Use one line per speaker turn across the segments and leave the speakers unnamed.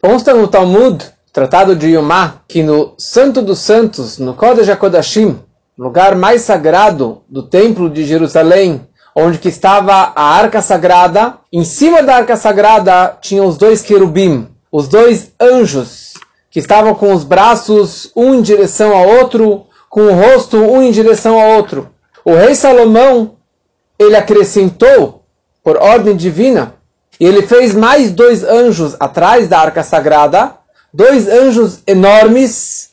Consta no Talmud, Tratado de Yomá, que no Santo dos Santos, no Kodesh HaKodashim, lugar mais sagrado do Templo de Jerusalém, onde que estava a Arca Sagrada, em cima da Arca Sagrada tinham os dois querubim, os dois anjos, que estavam com os braços um em direção ao outro, com o rosto um em direção ao outro. O rei Salomão, ele acrescentou, por ordem divina, e ele fez mais dois anjos atrás da arca sagrada, dois anjos enormes,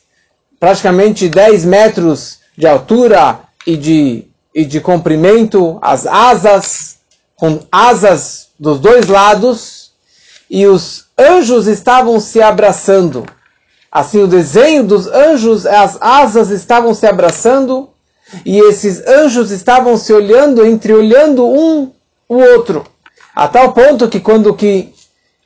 praticamente 10 metros de altura e de, e de comprimento, as asas, com asas dos dois lados, e os anjos estavam se abraçando. Assim, o desenho dos anjos, as asas estavam se abraçando, e esses anjos estavam se olhando, entreolhando um o outro. A tal ponto que quando que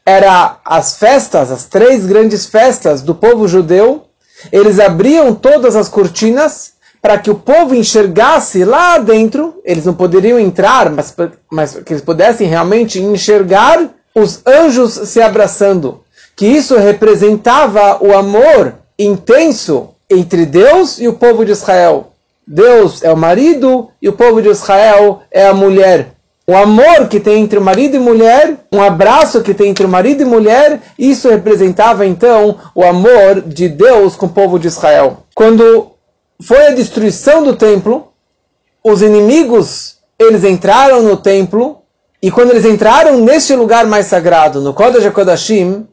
era as festas, as três grandes festas do povo judeu, eles abriam todas as cortinas para que o povo enxergasse lá dentro, eles não poderiam entrar, mas, mas que eles pudessem realmente enxergar os anjos se abraçando. Que isso representava o amor intenso entre Deus e o povo de Israel. Deus é o marido e o povo de Israel é a mulher o amor que tem entre o marido e mulher, um abraço que tem entre o marido e mulher, isso representava então o amor de Deus com o povo de Israel. Quando foi a destruição do templo, os inimigos, eles entraram no templo, e quando eles entraram neste lugar mais sagrado, no Kodesh HaKodashim,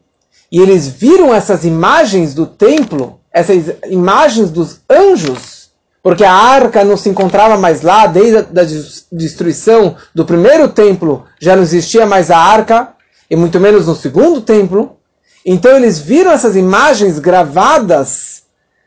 e eles viram essas imagens do templo, essas imagens dos anjos, porque a arca não se encontrava mais lá, desde a destruição do primeiro templo já não existia mais a arca, e muito menos no segundo templo. Então eles viram essas imagens gravadas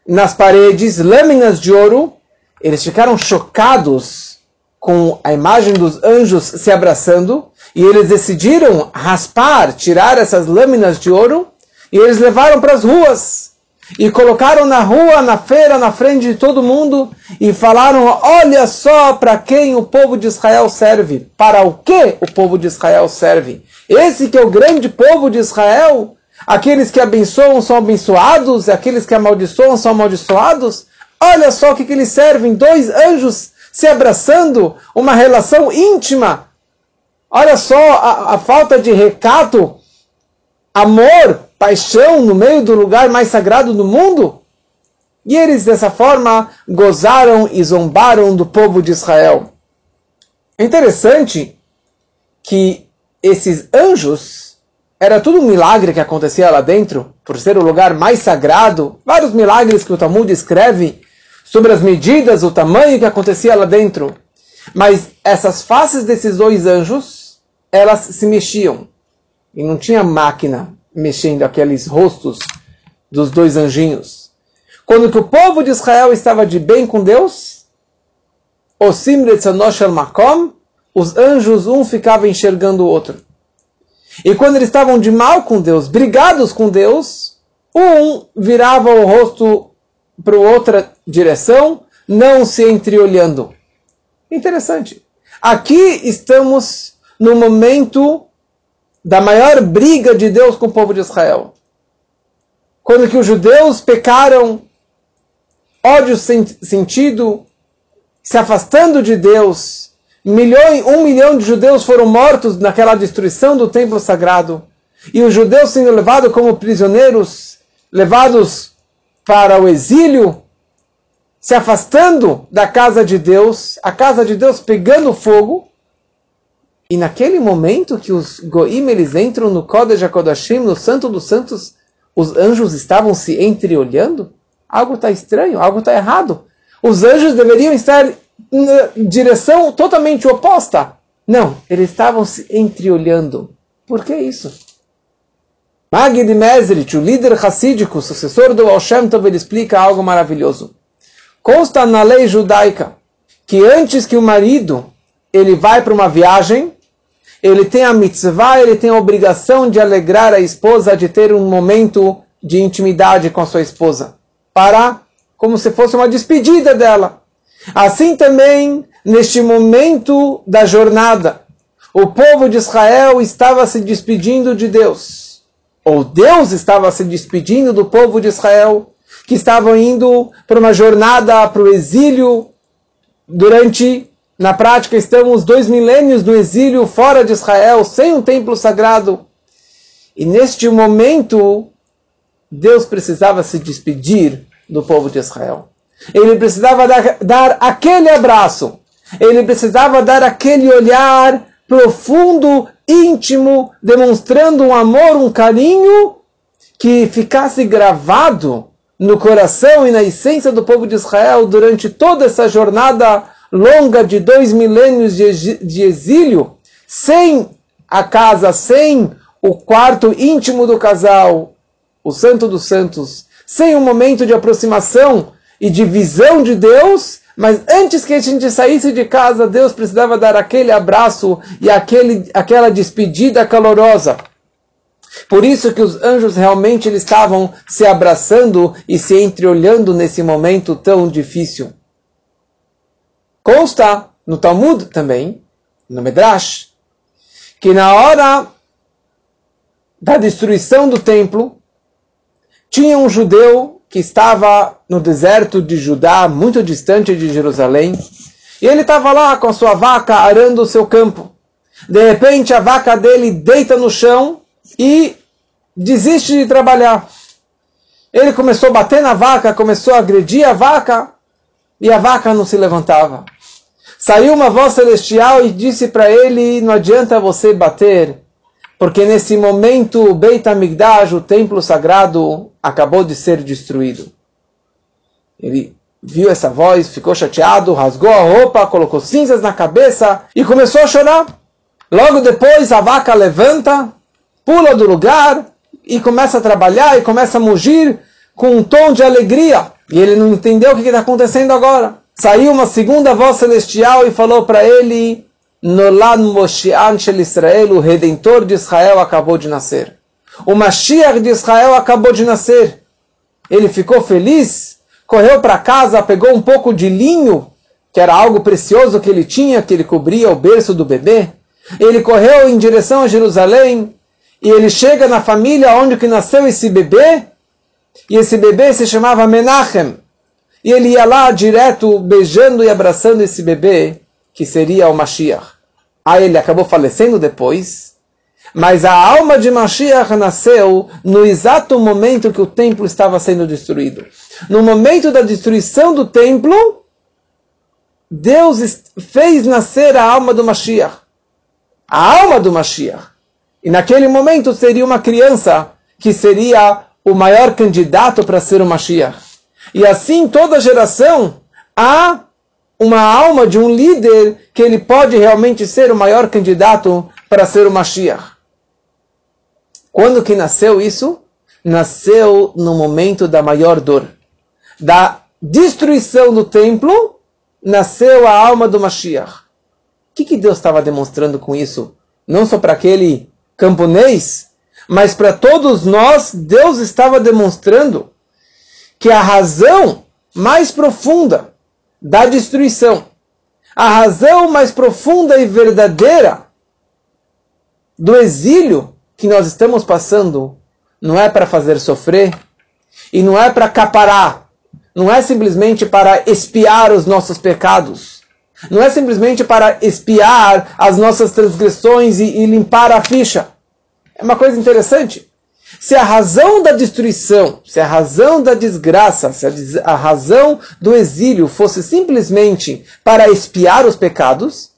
nas paredes, lâminas de ouro, eles ficaram chocados com a imagem dos anjos se abraçando, e eles decidiram raspar, tirar essas lâminas de ouro, e eles levaram para as ruas e colocaram na rua, na feira, na frente de todo mundo e falaram: Olha só para quem o povo de Israel serve. Para o que o povo de Israel serve? Esse que é o grande povo de Israel. Aqueles que abençoam são abençoados, aqueles que amaldiçoam são amaldiçoados. Olha só o que, que eles servem: dois anjos se abraçando, uma relação íntima. Olha só a, a falta de recato, amor paixão no meio do lugar mais sagrado do mundo? E eles dessa forma gozaram e zombaram do povo de Israel. É interessante que esses anjos era tudo um milagre que acontecia lá dentro, por ser o lugar mais sagrado, vários milagres que o Talmud escreve sobre as medidas, o tamanho que acontecia lá dentro. Mas essas faces desses dois anjos, elas se mexiam. E não tinha máquina mexendo aqueles rostos dos dois anjinhos. Quando que o povo de Israel estava de bem com Deus, makom, os anjos um ficava enxergando o outro. E quando eles estavam de mal com Deus, brigados com Deus, um virava o rosto para outra direção, não se entreolhando. Interessante. Aqui estamos no momento da maior briga de Deus com o povo de Israel. Quando que os judeus pecaram, ódio sentido, se afastando de Deus, milhões, um milhão de judeus foram mortos naquela destruição do templo sagrado, e os judeus sendo levados como prisioneiros, levados para o exílio, se afastando da casa de Deus, a casa de Deus pegando fogo, e naquele momento que os Goim eles entram no Kodesh HaKodashim, no Santo dos Santos, os anjos estavam se entreolhando? Algo está estranho, algo está errado. Os anjos deveriam estar na direção totalmente oposta. Não, eles estavam se entreolhando. Por que isso? Magid Mezrich, o líder racídico, sucessor do Al Shem Tov, ele explica algo maravilhoso. Consta na lei judaica que antes que o marido ele vai para uma viagem, ele tem a mitzvah, ele tem a obrigação de alegrar a esposa, de ter um momento de intimidade com a sua esposa, para como se fosse uma despedida dela. Assim também, neste momento da jornada, o povo de Israel estava se despedindo de Deus. ou Deus estava se despedindo do povo de Israel, que estavam indo para uma jornada para o exílio durante, na prática, estamos dois milênios do exílio fora de Israel, sem um templo sagrado. E neste momento, Deus precisava se despedir do povo de Israel. Ele precisava dar, dar aquele abraço. Ele precisava dar aquele olhar profundo, íntimo, demonstrando um amor, um carinho que ficasse gravado no coração e na essência do povo de Israel durante toda essa jornada longa de dois milênios de exílio, sem a casa, sem o quarto íntimo do casal, o Santo dos Santos, sem um momento de aproximação e de visão de Deus, mas antes que a gente saísse de casa, Deus precisava dar aquele abraço e aquele, aquela despedida calorosa. Por isso que os anjos realmente eles estavam se abraçando e se entreolhando nesse momento tão difícil. Consta no Talmud também, no Medrash, que na hora da destruição do templo, tinha um judeu que estava no deserto de Judá, muito distante de Jerusalém, e ele estava lá com a sua vaca arando o seu campo. De repente, a vaca dele deita no chão e desiste de trabalhar. Ele começou a bater na vaca, começou a agredir a vaca e a vaca não se levantava. Saiu uma voz celestial e disse para ele: Não adianta você bater, porque nesse momento o Beit HaMikdash, o templo sagrado, acabou de ser destruído. Ele viu essa voz, ficou chateado, rasgou a roupa, colocou cinzas na cabeça e começou a chorar. Logo depois a vaca levanta, pula do lugar e começa a trabalhar e começa a mugir com um tom de alegria. E ele não entendeu o que está acontecendo agora. Saiu uma segunda voz celestial e falou para ele: Nolad Moshiach Israel, o Redentor de Israel, acabou de nascer. O Mashiach de Israel acabou de nascer. Ele ficou feliz, correu para casa, pegou um pouco de linho, que era algo precioso que ele tinha, que ele cobria o berço do bebê. Ele correu em direção a Jerusalém, e ele chega na família onde que nasceu esse bebê, e esse bebê se chamava Menachem. E ele ia lá direto beijando e abraçando esse bebê, que seria o Mashiach. Aí ele acabou falecendo depois, mas a alma de Mashiach nasceu no exato momento que o templo estava sendo destruído. No momento da destruição do templo, Deus fez nascer a alma do Mashiach. A alma do Mashiach. E naquele momento seria uma criança que seria o maior candidato para ser o Mashiach. E assim toda geração há uma alma de um líder que ele pode realmente ser o maior candidato para ser o Mashiach. Quando que nasceu isso? Nasceu no momento da maior dor. Da destruição do templo, nasceu a alma do Mashiach. O que, que Deus estava demonstrando com isso? Não só para aquele camponês, mas para todos nós, Deus estava demonstrando que a razão mais profunda da destruição, a razão mais profunda e verdadeira do exílio que nós estamos passando, não é para fazer sofrer e não é para caparar, não é simplesmente para espiar os nossos pecados não é simplesmente para espiar as nossas transgressões e, e limpar a ficha. É uma coisa interessante. Se a razão da destruição, se a razão da desgraça, se a, a razão do exílio fosse simplesmente para espiar os pecados,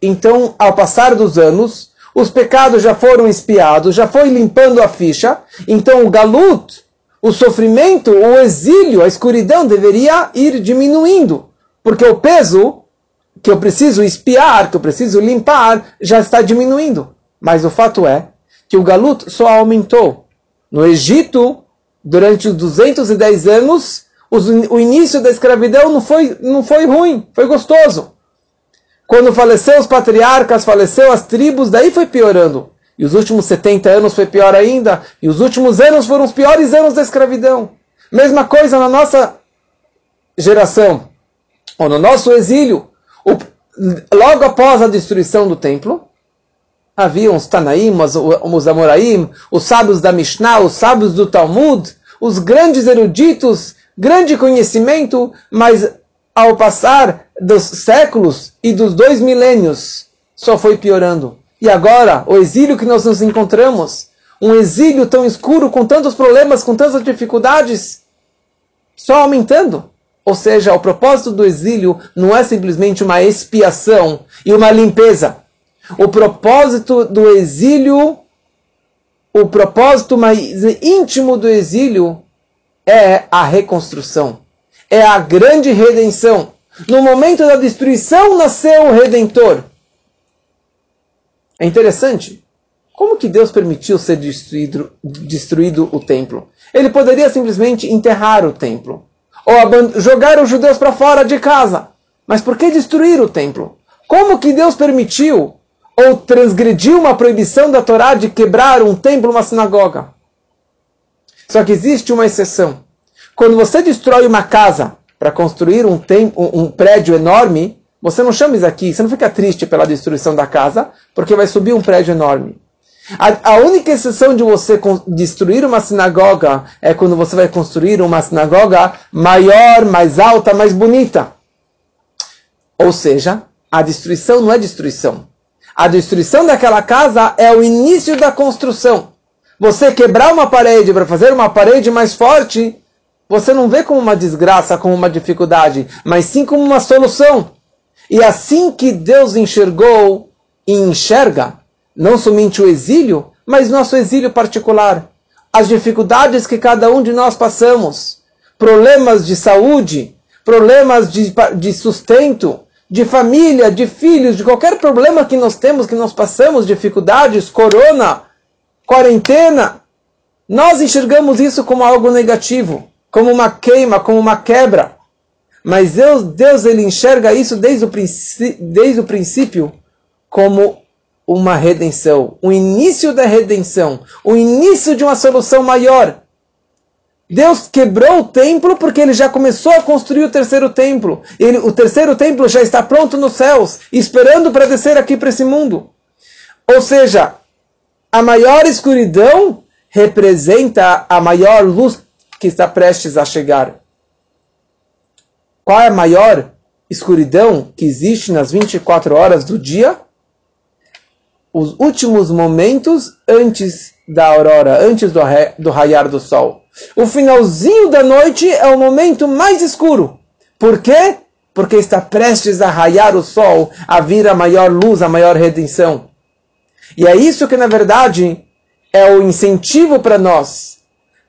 então, ao passar dos anos, os pecados já foram espiados, já foi limpando a ficha, então o galut, o sofrimento, o exílio, a escuridão deveria ir diminuindo. Porque o peso que eu preciso espiar, que eu preciso limpar, já está diminuindo. Mas o fato é que o galut só aumentou. No Egito, durante os 210 anos, o início da escravidão não foi, não foi ruim, foi gostoso. Quando faleceu os patriarcas, faleceu as tribos, daí foi piorando. E os últimos 70 anos foi pior ainda. E os últimos anos foram os piores anos da escravidão. Mesma coisa na nossa geração ou no nosso exílio, o, logo após a destruição do templo, Havia os Tanaim, os, Amoraim, os sábios da Mishnah, os sábios do Talmud, os grandes eruditos, grande conhecimento, mas ao passar dos séculos e dos dois milênios, só foi piorando. E agora, o exílio que nós nos encontramos, um exílio tão escuro, com tantos problemas, com tantas dificuldades, só aumentando. Ou seja, o propósito do exílio não é simplesmente uma expiação e uma limpeza. O propósito do exílio, o propósito mais íntimo do exílio é a reconstrução, é a grande redenção. No momento da destruição nasceu o Redentor. É interessante. Como que Deus permitiu ser destruído, destruído o templo? Ele poderia simplesmente enterrar o templo ou jogar os judeus para fora de casa. Mas por que destruir o templo? Como que Deus permitiu ou transgrediu uma proibição da Torá de quebrar um templo, uma sinagoga? Só que existe uma exceção. Quando você destrói uma casa para construir um, um, um prédio enorme, você não chama isso aqui, você não fica triste pela destruição da casa, porque vai subir um prédio enorme. A, a, única exceção de você destruir uma sinagoga é quando você vai construir uma sinagoga maior, mais alta, mais bonita. Ou seja, a destruição não é destruição. A destruição daquela casa é o início da construção. Você quebrar uma parede para fazer uma parede mais forte, você não vê como uma desgraça, como uma dificuldade, mas sim como uma solução. E assim que Deus enxergou e enxerga, não somente o exílio, mas nosso exílio particular, as dificuldades que cada um de nós passamos, problemas de saúde, problemas de, de sustento, de família, de filhos, de qualquer problema que nós temos, que nós passamos, dificuldades, corona, quarentena, nós enxergamos isso como algo negativo, como uma queima, como uma quebra. Mas Deus, Deus ele enxerga isso desde o, desde o princípio como uma redenção, o início da redenção, o início de uma solução maior. Deus quebrou o templo porque ele já começou a construir o terceiro templo. Ele, o terceiro templo já está pronto nos céus, esperando para descer aqui para esse mundo. Ou seja, a maior escuridão representa a maior luz que está prestes a chegar. Qual é a maior escuridão que existe nas 24 horas do dia? Os últimos momentos antes da aurora, antes do, do raiar do sol. O finalzinho da noite é o momento mais escuro. Por quê? Porque está prestes a raiar o sol, a vir a maior luz, a maior redenção. E é isso que, na verdade, é o incentivo para nós,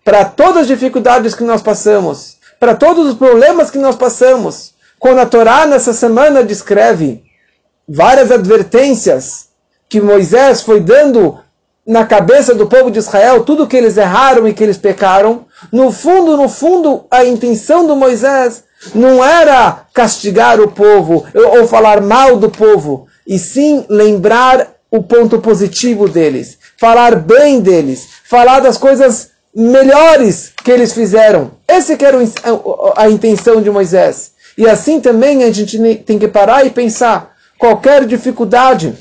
para todas as dificuldades que nós passamos, para todos os problemas que nós passamos. Quando a Torá nessa semana descreve várias advertências que Moisés foi dando na cabeça do povo de Israel, tudo que eles erraram e que eles pecaram, no fundo, no fundo, a intenção do Moisés não era castigar o povo ou falar mal do povo, e sim lembrar o ponto positivo deles, falar bem deles, falar das coisas melhores que eles fizeram. Esse que era a intenção de Moisés. E assim também a gente tem que parar e pensar. Qualquer dificuldade,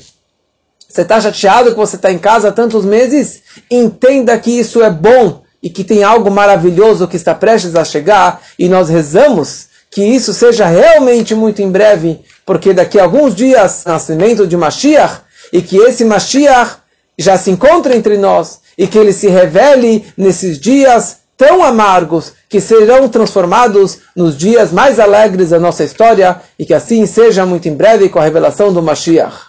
você está chateado que você está em casa há tantos meses? Entenda que isso é bom e que tem algo maravilhoso que está prestes a chegar. E nós rezamos que isso seja realmente muito em breve, porque daqui a alguns dias, nascimento de Mashiach, e que esse Mashiach já se encontre entre nós e que ele se revele nesses dias tão amargos que serão transformados nos dias mais alegres da nossa história e que assim seja muito em breve com a revelação do Mashiach.